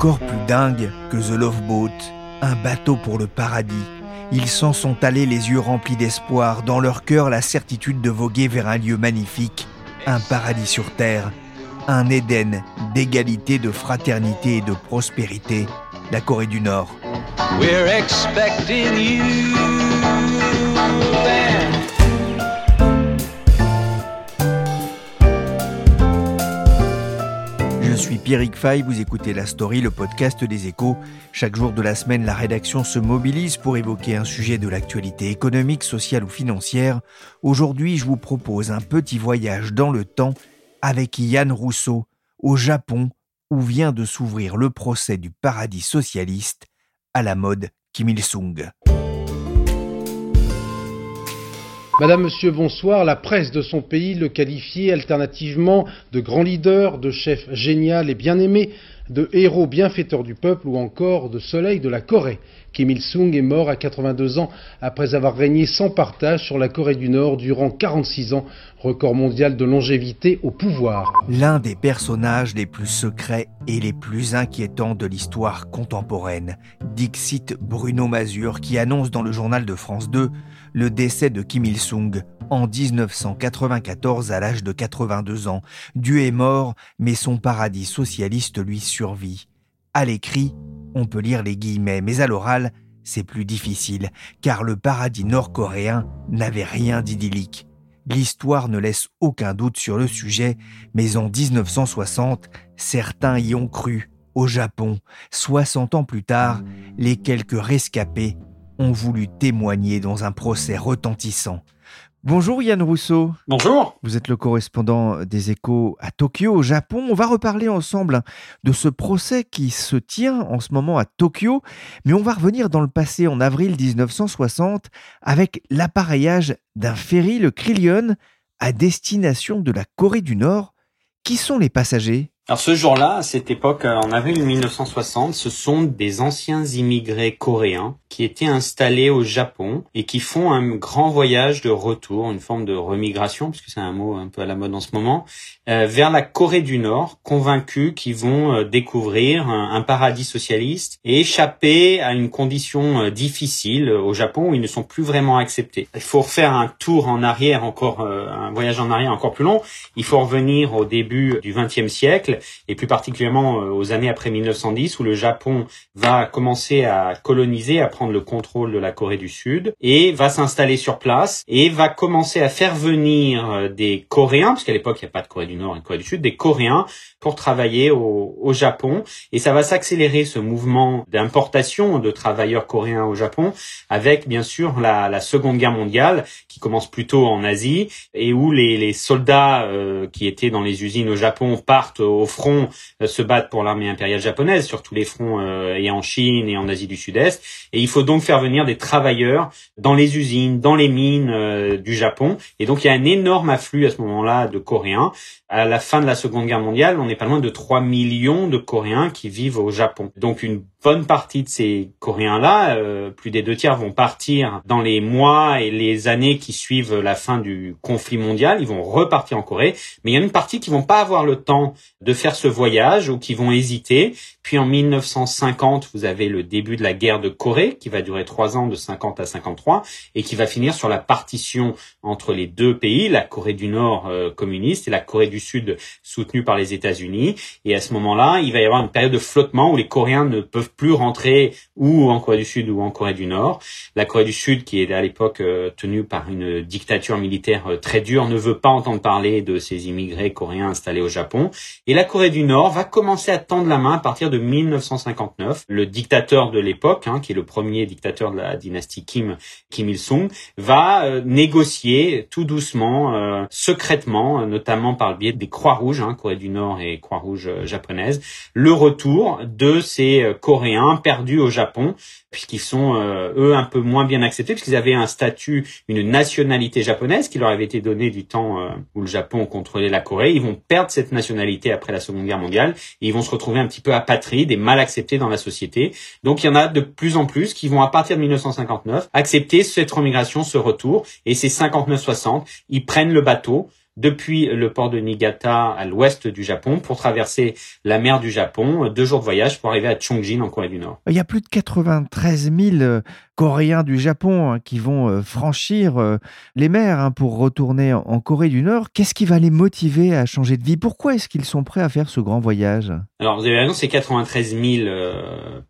Encore plus dingue que The Love Boat, un bateau pour le paradis. Ils s'en sont allés les yeux remplis d'espoir, dans leur cœur la certitude de voguer vers un lieu magnifique, un paradis sur terre, un Éden d'égalité, de fraternité et de prospérité, la Corée du Nord. Suis Pierrick Fay, vous écoutez La Story, le podcast des échos. Chaque jour de la semaine, la rédaction se mobilise pour évoquer un sujet de l'actualité économique, sociale ou financière. Aujourd'hui, je vous propose un petit voyage dans le temps avec Yann Rousseau, au Japon, où vient de s'ouvrir le procès du paradis socialiste à la mode Kim Il-sung. Madame, Monsieur, bonsoir. La presse de son pays le qualifiait alternativement de grand leader, de chef génial et bien aimé, de héros bienfaiteur du peuple ou encore de soleil de la Corée. Kim Il-sung est mort à 82 ans après avoir régné sans partage sur la Corée du Nord durant 46 ans, record mondial de longévité au pouvoir. L'un des personnages les plus secrets et les plus inquiétants de l'histoire contemporaine, Dixit Bruno Mazur, qui annonce dans le journal de France 2 le décès de Kim Il-sung en 1994 à l'âge de 82 ans. Dieu est mort, mais son paradis socialiste lui survit. À l'écrit, on peut lire les guillemets, mais à l'oral, c'est plus difficile, car le paradis nord-coréen n'avait rien d'idyllique. L'histoire ne laisse aucun doute sur le sujet, mais en 1960, certains y ont cru. Au Japon, 60 ans plus tard, les quelques rescapés ont voulu témoigner dans un procès retentissant. Bonjour Yann Rousseau. Bonjour. Vous êtes le correspondant des échos à Tokyo, au Japon. On va reparler ensemble de ce procès qui se tient en ce moment à Tokyo, mais on va revenir dans le passé en avril 1960 avec l'appareillage d'un ferry, le Krillion, à destination de la Corée du Nord. Qui sont les passagers? Alors ce jour-là, à cette époque, euh, en avril 1960, ce sont des anciens immigrés coréens qui étaient installés au Japon et qui font un grand voyage de retour, une forme de remigration, puisque c'est un mot un peu à la mode en ce moment, euh, vers la Corée du Nord, convaincus qu'ils vont euh, découvrir un, paradis socialiste et échapper à une condition difficile au Japon où ils ne sont plus vraiment acceptés. Il faut refaire un tour en arrière, encore un voyage en arrière encore plus long. Il faut revenir au début du XXe siècle et plus particulièrement euh, aux années après 1910 où le Japon va commencer à coloniser, à prendre le contrôle de la Corée du Sud et va s'installer sur place et va commencer à faire venir euh, des Coréens, parce qu'à l'époque il n'y a pas de Corée du Nord et de Corée du Sud, des Coréens pour travailler au, Japon. Et ça va s'accélérer ce mouvement d'importation de travailleurs coréens au Japon avec bien sûr la, Seconde Guerre mondiale qui commence plutôt en Asie et où les, les soldats euh, qui étaient dans les usines au Japon partent au front euh, se battent pour l'armée impériale japonaise sur tous les fronts euh, et en Chine et en Asie du Sud-Est et il faut donc faire venir des travailleurs dans les usines, dans les mines euh, du Japon et donc il y a un énorme afflux à ce moment-là de Coréens. À la fin de la Seconde Guerre mondiale, on n'est pas loin de 3 millions de Coréens qui vivent au Japon. Donc une bonne partie de ces Coréens-là, euh, plus des deux tiers, vont partir dans les mois et les années qui suivent la fin du conflit mondial. Ils vont repartir en Corée, mais il y a une partie qui vont pas avoir le temps de faire ce voyage ou qui vont hésiter. Puis en 1950, vous avez le début de la guerre de Corée qui va durer trois ans, de 50 à 53, et qui va finir sur la partition entre les deux pays, la Corée du Nord euh, communiste et la Corée du Sud soutenue par les États-Unis. Et à ce moment-là, il va y avoir une période de flottement où les Coréens ne peuvent plus rentrer ou en Corée du Sud ou en Corée du Nord. La Corée du Sud, qui est à l'époque euh, tenue par une dictature militaire euh, très dure, ne veut pas entendre parler de ces immigrés coréens installés au Japon. Et la Corée du Nord va commencer à tendre la main à partir de 1959. Le dictateur de l'époque, hein, qui est le premier dictateur de la dynastie Kim, Kim Il-sung, va euh, négocier tout doucement, euh, secrètement, notamment par le biais des Croix-Rouges, hein, Corée du Nord et Croix-Rouge japonaise, le retour de ces Coréens perdus au Japon puisqu'ils sont euh, eux un peu moins bien acceptés puisqu'ils avaient un statut, une nationalité japonaise qui leur avait été donnée du temps euh, où le Japon contrôlait la Corée. Ils vont perdre cette nationalité après la Seconde Guerre mondiale ils vont se retrouver un petit peu apatrides et mal acceptés dans la société. Donc il y en a de plus en plus qui vont à partir de 1959 accepter cette remigration, ce retour et c'est 59-60, ils prennent le bateau depuis le port de Niigata à l'ouest du Japon pour traverser la mer du Japon, deux jours de voyage pour arriver à Chongjin en Corée du Nord. Il y a plus de 93 000 Coréens du Japon hein, qui vont euh, franchir euh, les mers hein, pour retourner en Corée du Nord. Qu'est-ce qui va les motiver à changer de vie? Pourquoi est-ce qu'ils sont prêts à faire ce grand voyage? Alors vous avez raison, c'est 93 000 euh,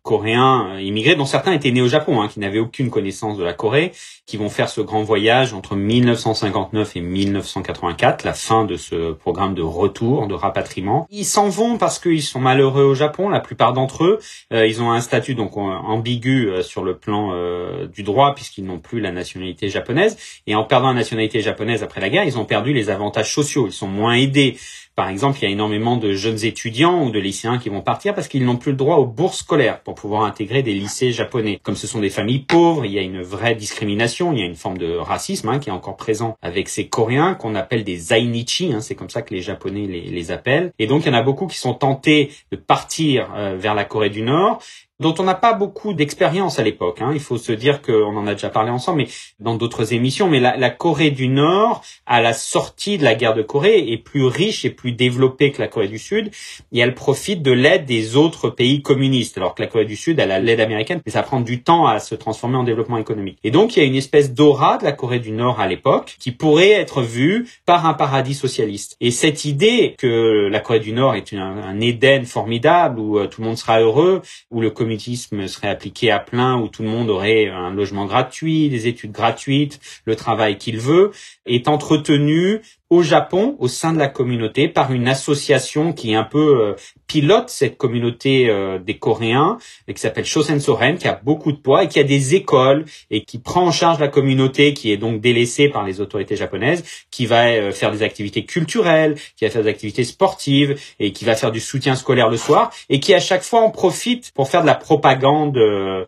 Coréens immigrés, dont certains étaient nés au Japon, hein, qui n'avaient aucune connaissance de la Corée, qui vont faire ce grand voyage entre 1959 et 1984, la fin de ce programme de retour, de rapatriement. Ils s'en vont parce qu'ils sont malheureux au Japon, la plupart d'entre eux. ils ont un statut donc ambigu sur le plan euh, du droit puisqu'ils n'ont plus la nationalité japonaise. Et en perdant la nationalité japonaise après la guerre, ils ont perdu les avantages sociaux. Ils sont moins aidés. Par exemple, il y a énormément de jeunes étudiants ou de lycéens qui vont partir parce qu'ils n'ont plus le droit aux bourses scolaires pour pouvoir intégrer des lycées japonais. Comme ce sont des familles pauvres, il y a une vraie discrimination, il y a une forme de racisme hein, qui est encore présent avec ces Coréens qu'on appelle des Zainichi, hein, c'est comme ça que les Japonais les, appellent. Et donc, il y en a beaucoup qui sont tentés de partir euh, vers la Corée du Nord dont on n'a pas beaucoup d'expérience à l'époque. Hein. Il faut se dire qu'on en a déjà parlé ensemble, mais dans d'autres émissions. Mais la, Corée du Nord, à la sortie de la guerre de Corée, est plus riche et plus développée que la Corée du Sud, et elle profite de l'aide des autres pays communistes. Alors que la Corée du Sud, elle a l'aide américaine, mais ça prend du temps à se transformer en développement économique. Et donc, il y a une espèce d'aura de la Corée du Nord à l'époque qui pourrait être vue par un paradis socialiste. Et cette idée que la Corée du Nord est un Éden formidable où euh, tout le monde sera heureux, où le communisme serait appliqué à plein, où tout le monde aurait un logement gratuit, des études gratuites, le travail qu'il veut, est entretenu au Japon, au sein de la communauté, par une association qui est un peu euh, pilote cette communauté euh, des Coréens, et qui s'appelle Shosen Soren, qui a beaucoup de poids et qui a des écoles et qui prend en charge la communauté, qui est donc délaissée par les autorités japonaises, qui va euh, faire des activités culturelles, qui va faire des activités sportives et qui va faire du soutien scolaire le soir et qui à chaque fois en profite pour faire de la propagande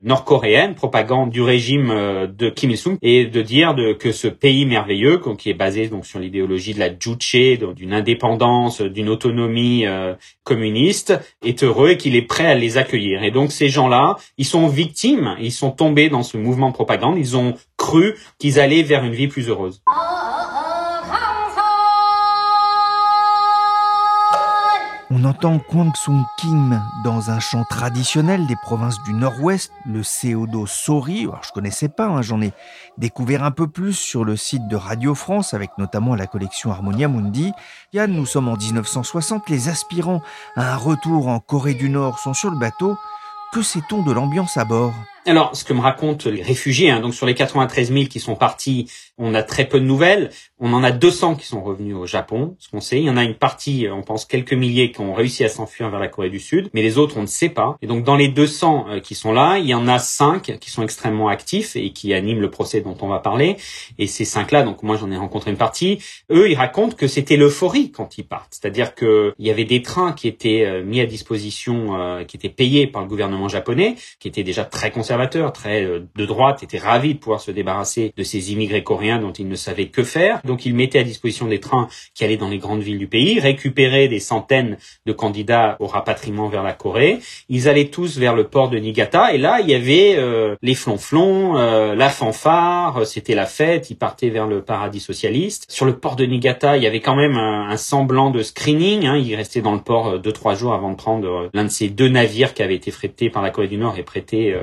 nord-coréenne, propagande du régime de Kim Il-sung et de dire de, que ce pays merveilleux, qui est basé donc sur l'idéologie de la Juche, d'une indépendance, d'une autonomie euh, communiste, est heureux et qu'il est prêt à les accueillir. Et donc ces gens-là, ils sont victimes, ils sont tombés dans ce mouvement de propagande, ils ont cru qu'ils allaient vers une vie plus heureuse. On entend Kwang Sung Kim dans un chant traditionnel des provinces du Nord-Ouest, le Seodo Sori. Alors, je connaissais pas, hein, j'en ai découvert un peu plus sur le site de Radio France avec notamment la collection Harmonia Mundi. Yann, nous sommes en 1960, les aspirants à un retour en Corée du Nord sont sur le bateau. Que sait-on de l'ambiance à bord? Alors, ce que me racontent les réfugiés, hein, donc sur les 93 000 qui sont partis, on a très peu de nouvelles. On en a 200 qui sont revenus au Japon, ce qu'on sait. Il y en a une partie, on pense quelques milliers, qui ont réussi à s'enfuir vers la Corée du Sud, mais les autres, on ne sait pas. Et donc, dans les 200 euh, qui sont là, il y en a 5 qui sont extrêmement actifs et qui animent le procès dont on va parler. Et ces 5-là, donc moi j'en ai rencontré une partie, eux, ils racontent que c'était l'euphorie quand ils partent. C'est-à-dire qu'il y avait des trains qui étaient euh, mis à disposition, euh, qui étaient payés par le gouvernement japonais, qui étaient déjà très conservateurs très euh, de droite, étaient ravis de pouvoir se débarrasser de ces immigrés coréens dont ils ne savaient que faire. Donc ils mettaient à disposition des trains qui allaient dans les grandes villes du pays, récupéraient des centaines de candidats au rapatriement vers la Corée. Ils allaient tous vers le port de Niigata et là il y avait euh, les flonflons, euh, la fanfare, c'était la fête. Ils partaient vers le paradis socialiste. Sur le port de Niigata, il y avait quand même un, semblant de screening. Hein. Ils restaient dans le port deux trois jours avant de prendre l'un de ces deux navires qui avaient été frétés par la Corée du Nord et prêtés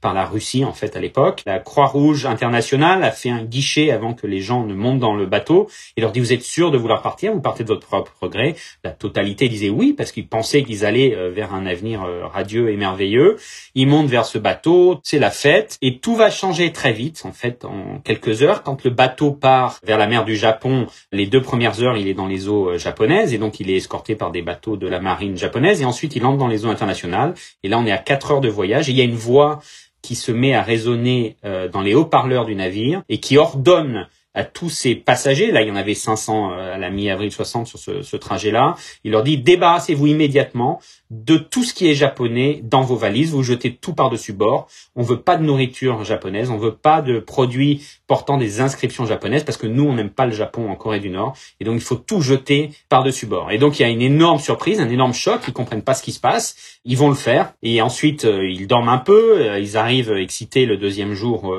par la Russie en fait à l'époque. La Croix-Rouge internationale a fait un guichet avant que les gens ne montent dans le bateau et leur dit vous êtes sûr de vouloir partir, vous partez de votre propre gré. La totalité disait oui parce qu'ils pensaient qu'ils allaient euh, vers un avenir euh, radieux et merveilleux. Ils montent vers ce bateau, c'est la fête et tout va changer très vite en fait en quelques heures quand le bateau part vers la mer du Japon. Les deux premières heures, il est dans les eaux euh, japonaises et donc il est escorté par des bateaux de la marine japonaise et ensuite il entre dans les eaux internationales et là on est à quatre heures de voyage et il y a une voix qui se met à résonner euh, dans les haut-parleurs du navire et qui ordonne à tous ces passagers, là il y en avait 500 euh, à la mi-avril 60 sur ce, ce trajet-là, il leur dit débarrassez-vous immédiatement de tout ce qui est japonais dans vos valises, vous jetez tout par-dessus bord. On veut pas de nourriture japonaise, on veut pas de produits portant des inscriptions japonaises parce que nous on n'aime pas le Japon en Corée du Nord. Et donc il faut tout jeter par-dessus bord. Et donc il y a une énorme surprise, un énorme choc, ils comprennent pas ce qui se passe, ils vont le faire. Et ensuite euh, ils dorment un peu, euh, ils arrivent excités le deuxième jour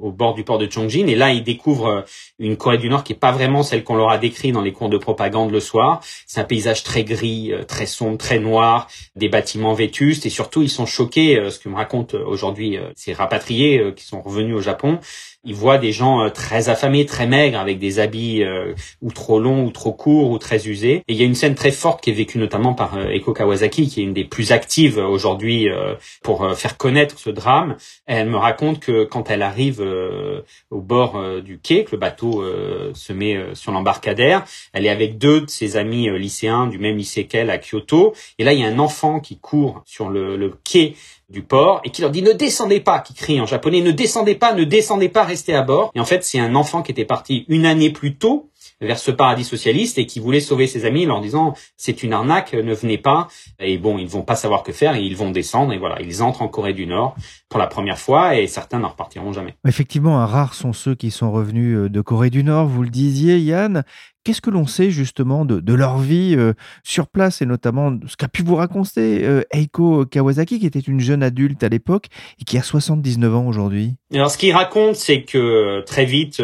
au bord du port de Chongjin. Et là ils découvrent une Corée du Nord qui est pas vraiment celle qu'on leur a décrit dans les cours de propagande le soir. C'est un paysage très gris, très sombre, très noir des bâtiments vétustes et surtout ils sont choqués, euh, ce que me racontent aujourd'hui euh, ces rapatriés euh, qui sont revenus au Japon, ils voient des gens très affamés, très maigres, avec des habits ou trop longs, ou trop courts, ou très usés. Et il y a une scène très forte qui est vécue notamment par Eko Kawasaki, qui est une des plus actives aujourd'hui pour faire connaître ce drame. Elle me raconte que quand elle arrive au bord du quai, que le bateau se met sur l'embarcadère, elle est avec deux de ses amis lycéens du même lycée qu'elle à Kyoto. Et là, il y a un enfant qui court sur le, le quai du port et qui leur dit ne descendez pas, qui crie en japonais ne descendez pas, ne descendez pas, restez à bord. Et en fait, c'est un enfant qui était parti une année plus tôt vers ce paradis socialiste et qui voulait sauver ses amis en leur disant c'est une arnaque, ne venez pas. Et bon, ils vont pas savoir que faire et ils vont descendre et voilà, ils entrent en Corée du Nord pour la première fois et certains n'en repartiront jamais. Effectivement, rares sont ceux qui sont revenus euh, de Corée du Nord, vous le disiez Yann. Qu'est-ce que l'on sait justement de, leur vie euh, sur place et notamment ce qu'a pu vous raconter euh, Eiko Kawasaki, qui était une jeune adulte à l'époque et qui a 79 ans aujourd'hui? Alors ce qu'il raconte, c'est que très vite,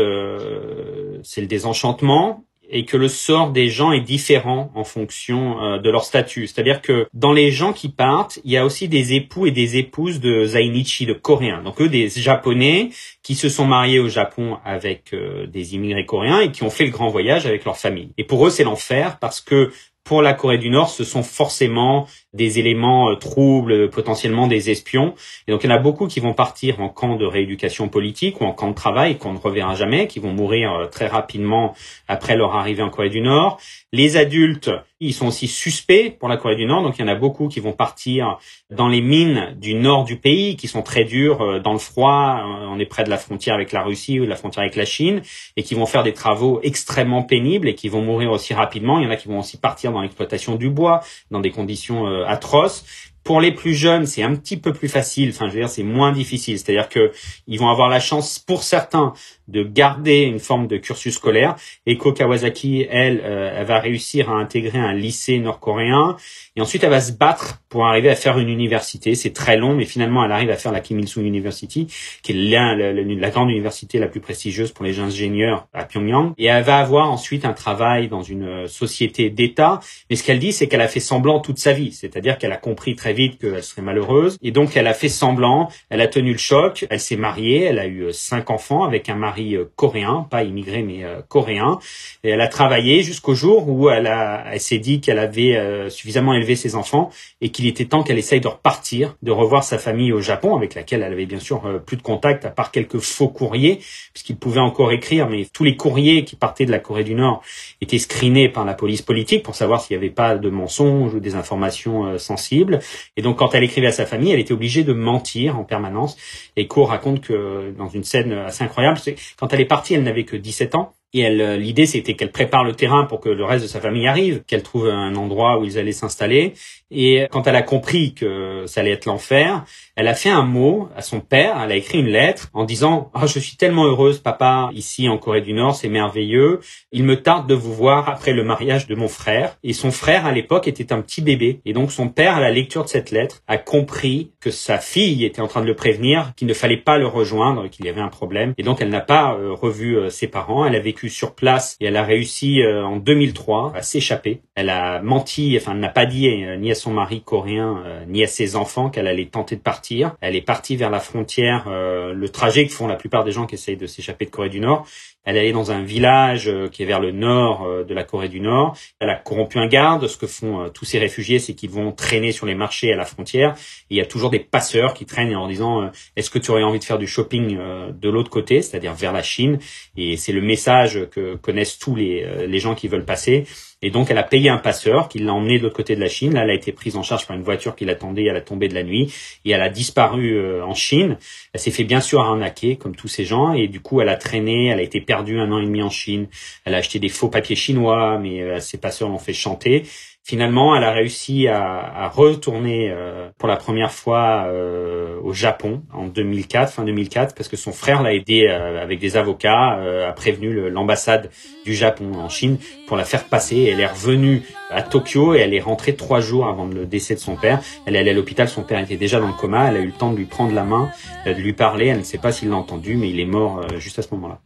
c'est le désenchantement et que le sort des gens est différent en fonction euh, de leur statut. C'est-à-dire que dans les gens qui partent, il y a aussi des époux et des épouses de Zainichi, de Coréens. Donc eux, des Japonais qui se sont mariés au Japon avec euh, des immigrés coréens et qui ont fait le grand voyage avec leur famille. Et pour eux, c'est l'enfer parce que pour la Corée du Nord, ce sont forcément des éléments euh, troubles, potentiellement des espions. Et donc il y en a beaucoup qui vont partir en camp de rééducation politique ou en camp de travail qu'on ne reverra jamais, qui vont mourir euh, très rapidement après leur arrivée en Corée du Nord. Les adultes, ils sont aussi suspects pour la Corée du Nord, donc il y en a beaucoup qui vont partir dans les mines du nord du pays, qui sont très dures euh, dans le froid. On est près de la frontière avec la Russie ou de la frontière avec la Chine, et qui vont faire des travaux extrêmement pénibles et qui vont mourir aussi rapidement. Il y en a qui vont aussi partir dans l'exploitation du bois, dans des conditions atroces. Pour les plus jeunes, c'est un petit peu plus facile. Enfin, je veux dire, c'est moins difficile. C'est-à-dire que ils vont avoir la chance, pour certains, de garder une forme de cursus scolaire. Eko Kawasaki, elle, euh, elle va réussir à intégrer un lycée nord-coréen et ensuite elle va se battre pour arriver à faire une université. C'est très long, mais finalement elle arrive à faire la Kim Il-sung University, qui est la, grande université la plus prestigieuse pour les ingénieurs à Pyongyang. Et elle va avoir ensuite un travail dans une société d'État. Mais ce qu'elle dit, c'est qu'elle a fait semblant toute sa vie, c'est-à-dire qu'elle a compris très vite qu'elle serait malheureuse et donc elle a fait semblant. Elle a tenu le choc. Elle s'est mariée. Elle a eu cinq enfants avec un mari euh, coréen, pas immigré mais euh, coréen. Et elle a travaillé jusqu'au jour où elle, elle s'est dit qu'elle avait euh, suffisamment élevé ses enfants et qu'il était temps qu'elle essaye de repartir, de revoir sa famille au Japon, avec laquelle elle avait bien sûr plus de contact, à part quelques faux courriers, puisqu'il pouvait encore écrire, mais tous les courriers qui partaient de la Corée du Nord étaient screenés par la police politique pour savoir s'il n'y avait pas de mensonges ou des informations sensibles. Et donc quand elle écrivait à sa famille, elle était obligée de mentir en permanence. Et Ko raconte que dans une scène assez incroyable, quand elle est partie, elle n'avait que 17 ans. Et euh, l'idée, c'était qu'elle prépare le terrain pour que le reste de sa famille arrive, qu'elle trouve un endroit où ils allaient s'installer. Et quand elle a compris que ça allait être l'enfer, elle a fait un mot à son père. Elle a écrit une lettre en disant oh, je suis tellement heureuse, papa, ici en Corée du Nord, c'est merveilleux. Il me tarde de vous voir après le mariage de mon frère. Et son frère, à l'époque, était un petit bébé. Et donc son père, à la lecture de cette lettre, a compris que sa fille était en train de le prévenir, qu'il ne fallait pas le rejoindre, qu'il y avait un problème. Et donc elle n'a pas euh, revu euh, ses parents. Elle a vécu sur place et elle a réussi euh, en 2003 à s'échapper. Elle a menti, enfin, n'a pas dit ni à son mari coréen euh, ni à ses enfants qu'elle allait tenter de partir. Elle est partie vers la frontière, le trajet que font la plupart des gens qui essayent de s'échapper de Corée du Nord. Elle est allée dans un village euh, qui est vers le nord euh, de la Corée du Nord. Elle a corrompu un garde. Ce que font euh, tous ces réfugiés, c'est qu'ils vont traîner sur les marchés à la frontière. Il y a toujours des passeurs qui traînent en disant Est-ce que tu aurais envie de faire du shopping de l'autre côté, c'est-à-dire vers la Chine? Et c'est le message que connaissent tous les, les gens qui veulent passer. Et donc, elle a payé un passeur qui l'a emmené de l'autre côté de la Chine. Là, elle a été prise en charge par une voiture qui l'attendait à la tombée de la nuit. Et elle a disparu euh, en Chine. Elle s'est fait bien sûr arnaquer, comme tous ces gens. Et du coup, elle a traîné. Elle a été perdue un an et demi en Chine. Elle a acheté des faux papiers chinois, mais euh, ses passeurs l'ont fait chanter. Finalement, elle a réussi à, à retourner euh, pour la première fois euh, au Japon en 2004, fin 2004, parce que son frère l'a aidé euh, avec des avocats, a prévenu l'ambassade du Japon en Chine pour la faire passer. Elle est revenue à Tokyo et elle est rentrée trois jours avant le décès de son père. Elle est allée à l'hôpital, son père était déjà dans le coma. Elle a eu le temps de lui prendre la main, de lui parler. Elle ne sait pas s'il l'a entendu, mais il est mort juste à ce moment-là.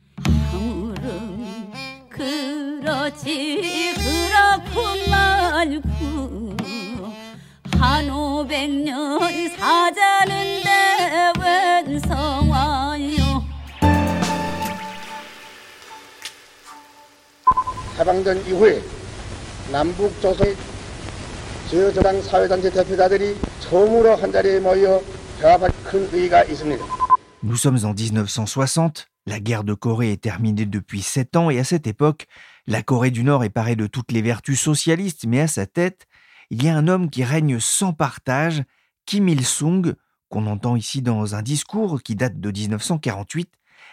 닳고 한 오백 년 사자는데 웬 성화요 해방전 이후에 남북 조선의 주요 저당 사회단체 대표자들이 처음으로 한자리에 모여 대화할 큰 의의가 있습니다. Nous sommes en 1960 la guerre de Corée est terminée depuis sept ans et à cette époque, la Corée du Nord est parée de toutes les vertus socialistes, mais à sa tête, il y a un homme qui règne sans partage, Kim Il-sung, qu'on entend ici dans un discours qui date de 1948.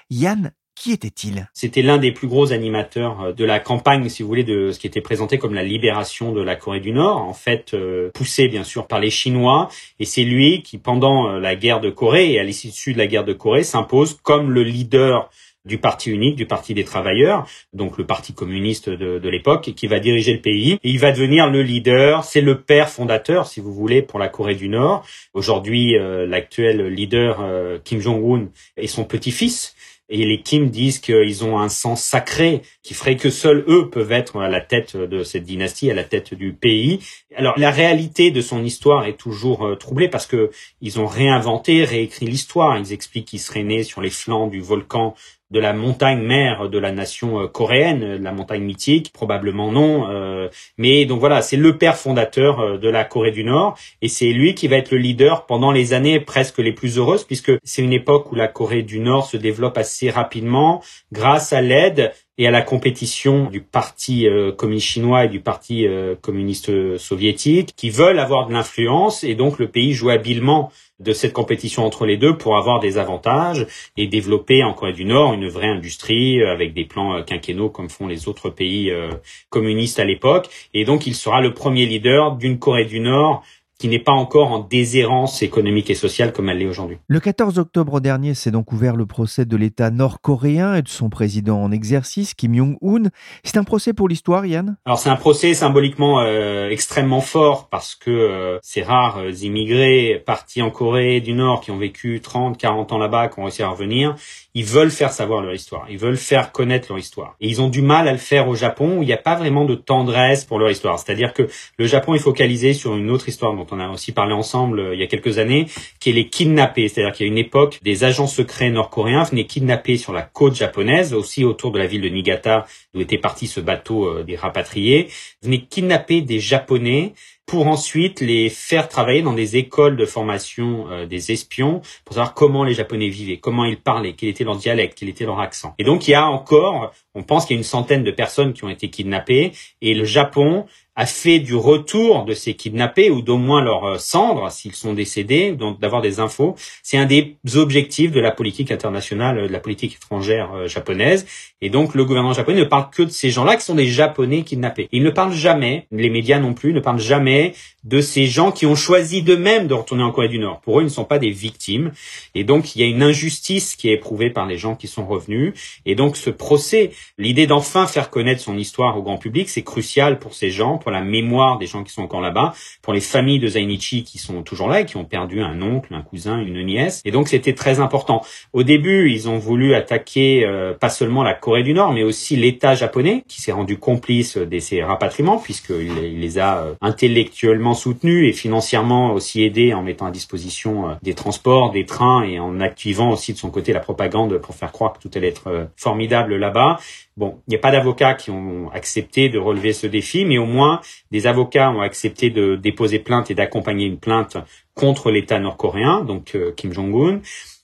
Yann, qui était-il? C'était l'un des plus gros animateurs euh, de la campagne, si vous voulez, de ce qui était présenté comme la libération de la Corée du Nord, en fait euh, poussé bien sûr par les Chinois, et c'est lui qui, pendant euh, la guerre de Corée et à l'issue de la guerre de Corée, s'impose comme le leader du parti unique, du parti des travailleurs, donc le parti communiste de, l'époque, qui va diriger le pays. Et il va devenir le leader, c'est le père fondateur, si vous voulez, pour la Corée du Nord. Aujourd'hui, l'actuel leader Kim Jong-un est son petit-fils. Et les Kim disent qu'ils ont un sang sacré qui ferait que seuls eux peuvent être à la tête de cette dynastie, à la tête du pays. Alors la réalité de son histoire est toujours euh, troublée parce que ils ont réinventé, réécrit l'histoire. Ils expliquent qu'ils seraient nés sur les flancs du volcan de la montagne mère de la nation euh, coréenne, la montagne mythique, probablement non. Euh, mais donc voilà, c'est le père fondateur euh, de la Corée du Nord et c'est lui qui va être le leader pendant les années presque les plus heureuses puisque c'est une époque où la Corée du Nord se développe assez rapidement grâce à l'aide et à la compétition du parti communiste chinois et du parti communiste soviétique qui veulent avoir de l'influence et donc le pays joue habilement de cette compétition entre les deux pour avoir des avantages et développer en Corée du Nord une vraie industrie euh, avec des plans euh, quinquennaux comme font les autres pays euh, communistes à l'époque. Et donc il sera le premier leader d'une Corée du Nord qui n'est pas encore en déshérence économique et sociale comme elle l'est aujourd'hui. Le 14 octobre dernier s'est donc ouvert le procès de l'État nord-coréen et de son président en exercice, Kim Jong-un. C'est un procès pour l'histoire, Yann? Alors c'est un procès symboliquement euh, extrêmement fort parce que euh, ces rares euh, immigrés partis en Corée du Nord qui ont vécu 30, 40 ans là-bas, qui ont réussi à revenir, ils veulent faire savoir leur histoire, ils veulent faire connaître leur histoire. Et ils ont du mal à le faire au Japon où il n'y a pas vraiment de tendresse pour leur histoire. C'est-à-dire que le Japon est focalisé sur une autre histoire dont on a aussi parlé ensemble euh, il y a quelques années, qui est les kidnappés. C'est-à-dire qu'il y a une époque, des agents secrets nord-coréens venaient kidnapper sur la côte japonaise, aussi autour de la ville de Niigata, d'où était parti ce bateau euh, des rapatriés, venaient kidnapper des Japonais pour ensuite les faire travailler dans des écoles de formation euh, des espions pour savoir comment les Japonais vivaient, comment ils parlaient, quel était leur dialecte, quel était leur accent. Et donc il y a encore, on pense qu'il y a une centaine de personnes qui ont été kidnappées et le Japon a fait du retour de ces kidnappés ou d'au moins leurs euh, cendres s'ils sont décédés, donc d'avoir des infos. C'est un des objectifs de la politique internationale, euh, de la politique étrangère euh, japonaise. Et donc le gouvernement japonais ne parle que de ces gens-là qui sont des Japonais kidnappés. Il ne parle jamais, les médias non plus, ne parlent jamais de ces gens qui ont choisi d'eux-mêmes de retourner en Corée du Nord. Pour eux, ils ne sont pas des victimes. Et donc il y a une injustice qui est éprouvée par les gens qui sont revenus. Et donc ce procès, l'idée d'enfin faire connaître son histoire au grand public, c'est crucial pour ces gens pour la mémoire des gens qui sont encore là-bas, pour les familles de Zainichi qui sont toujours là et qui ont perdu un oncle, un cousin, une nièce. Et donc c'était très important. Au début, ils ont voulu attaquer euh, pas seulement la Corée du Nord, mais aussi l'État japonais qui s'est rendu complice de ces rapatriements puisqu'il il les a euh, intellectuellement soutenus et financièrement aussi aidés en mettant à disposition euh, des transports, des trains et en activant aussi de son côté la propagande pour faire croire que tout allait être formidable là-bas. Bon, il n'y a pas d'avocats qui ont accepté de relever ce défi, mais au moins des avocats ont accepté de déposer plainte et d'accompagner une plainte contre l'État nord-coréen, donc euh, Kim Jong-un.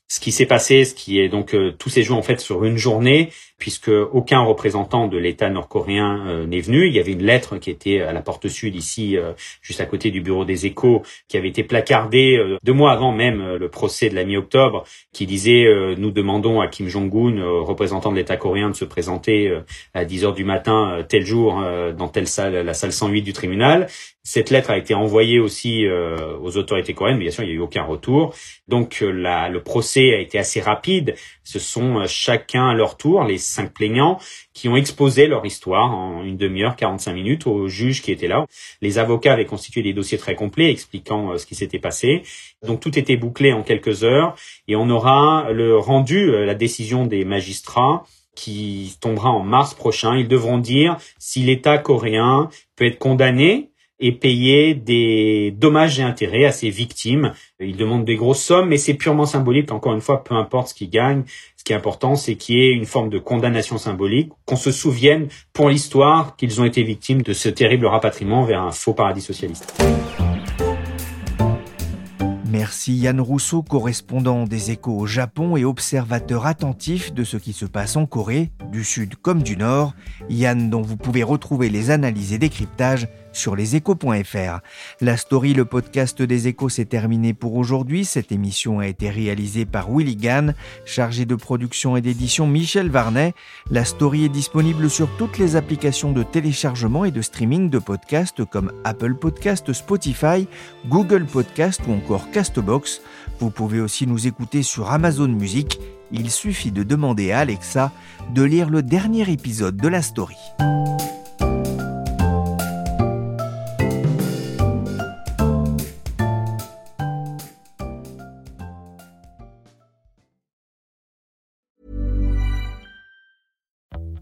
Ce qui s'est passé, ce qui est donc euh, tous ces jours en fait sur une journée, puisque aucun représentant de l'État nord-coréen euh, n'est venu. Il y avait une lettre qui était à la porte sud ici, euh, juste à côté du bureau des Échos, qui avait été placardée euh, deux mois avant même le procès de la mi-octobre, qui disait nous demandons à Kim Jong-un, représentant de l'État coréen, de se présenter à 10 heures du matin tel jour dans telle salle, la salle 108 du tribunal. Cette lettre a été envoyée aussi aux autorités coréennes, mais bien sûr il n'y a eu aucun retour. Donc la, le procès a été assez rapide. Ce sont chacun à leur tour les cinq plaignants qui ont exposé leur histoire en une demi-heure, 45 minutes aux juges qui étaient là. Les avocats avaient constitué des dossiers très complets expliquant euh, ce qui s'était passé. Donc tout était bouclé en quelques heures et on aura le rendu, euh, la décision des magistrats qui tombera en mars prochain. Ils devront dire si l'État coréen peut être condamné et payer des dommages et intérêts à ses victimes. Ils demandent des grosses sommes, mais c'est purement symbolique. Encore une fois, peu importe ce qu'ils gagnent, ce qui est important, c'est qu'il y ait une forme de condamnation symbolique, qu'on se souvienne pour l'histoire qu'ils ont été victimes de ce terrible rapatriement vers un faux paradis socialiste. Merci Yann Rousseau, correspondant des échos au Japon et observateur attentif de ce qui se passe en Corée, du Sud comme du Nord. Yann dont vous pouvez retrouver les analyses et décryptages sur leséchos.fr. La story, le podcast des échos, s'est terminé pour aujourd'hui. Cette émission a été réalisée par Willy Gann, chargé de production et d'édition Michel Varnet. La story est disponible sur toutes les applications de téléchargement et de streaming de podcasts comme Apple Podcast, Spotify, Google Podcast ou encore Castbox. Vous pouvez aussi nous écouter sur Amazon Music. Il suffit de demander à Alexa de lire le dernier épisode de la story.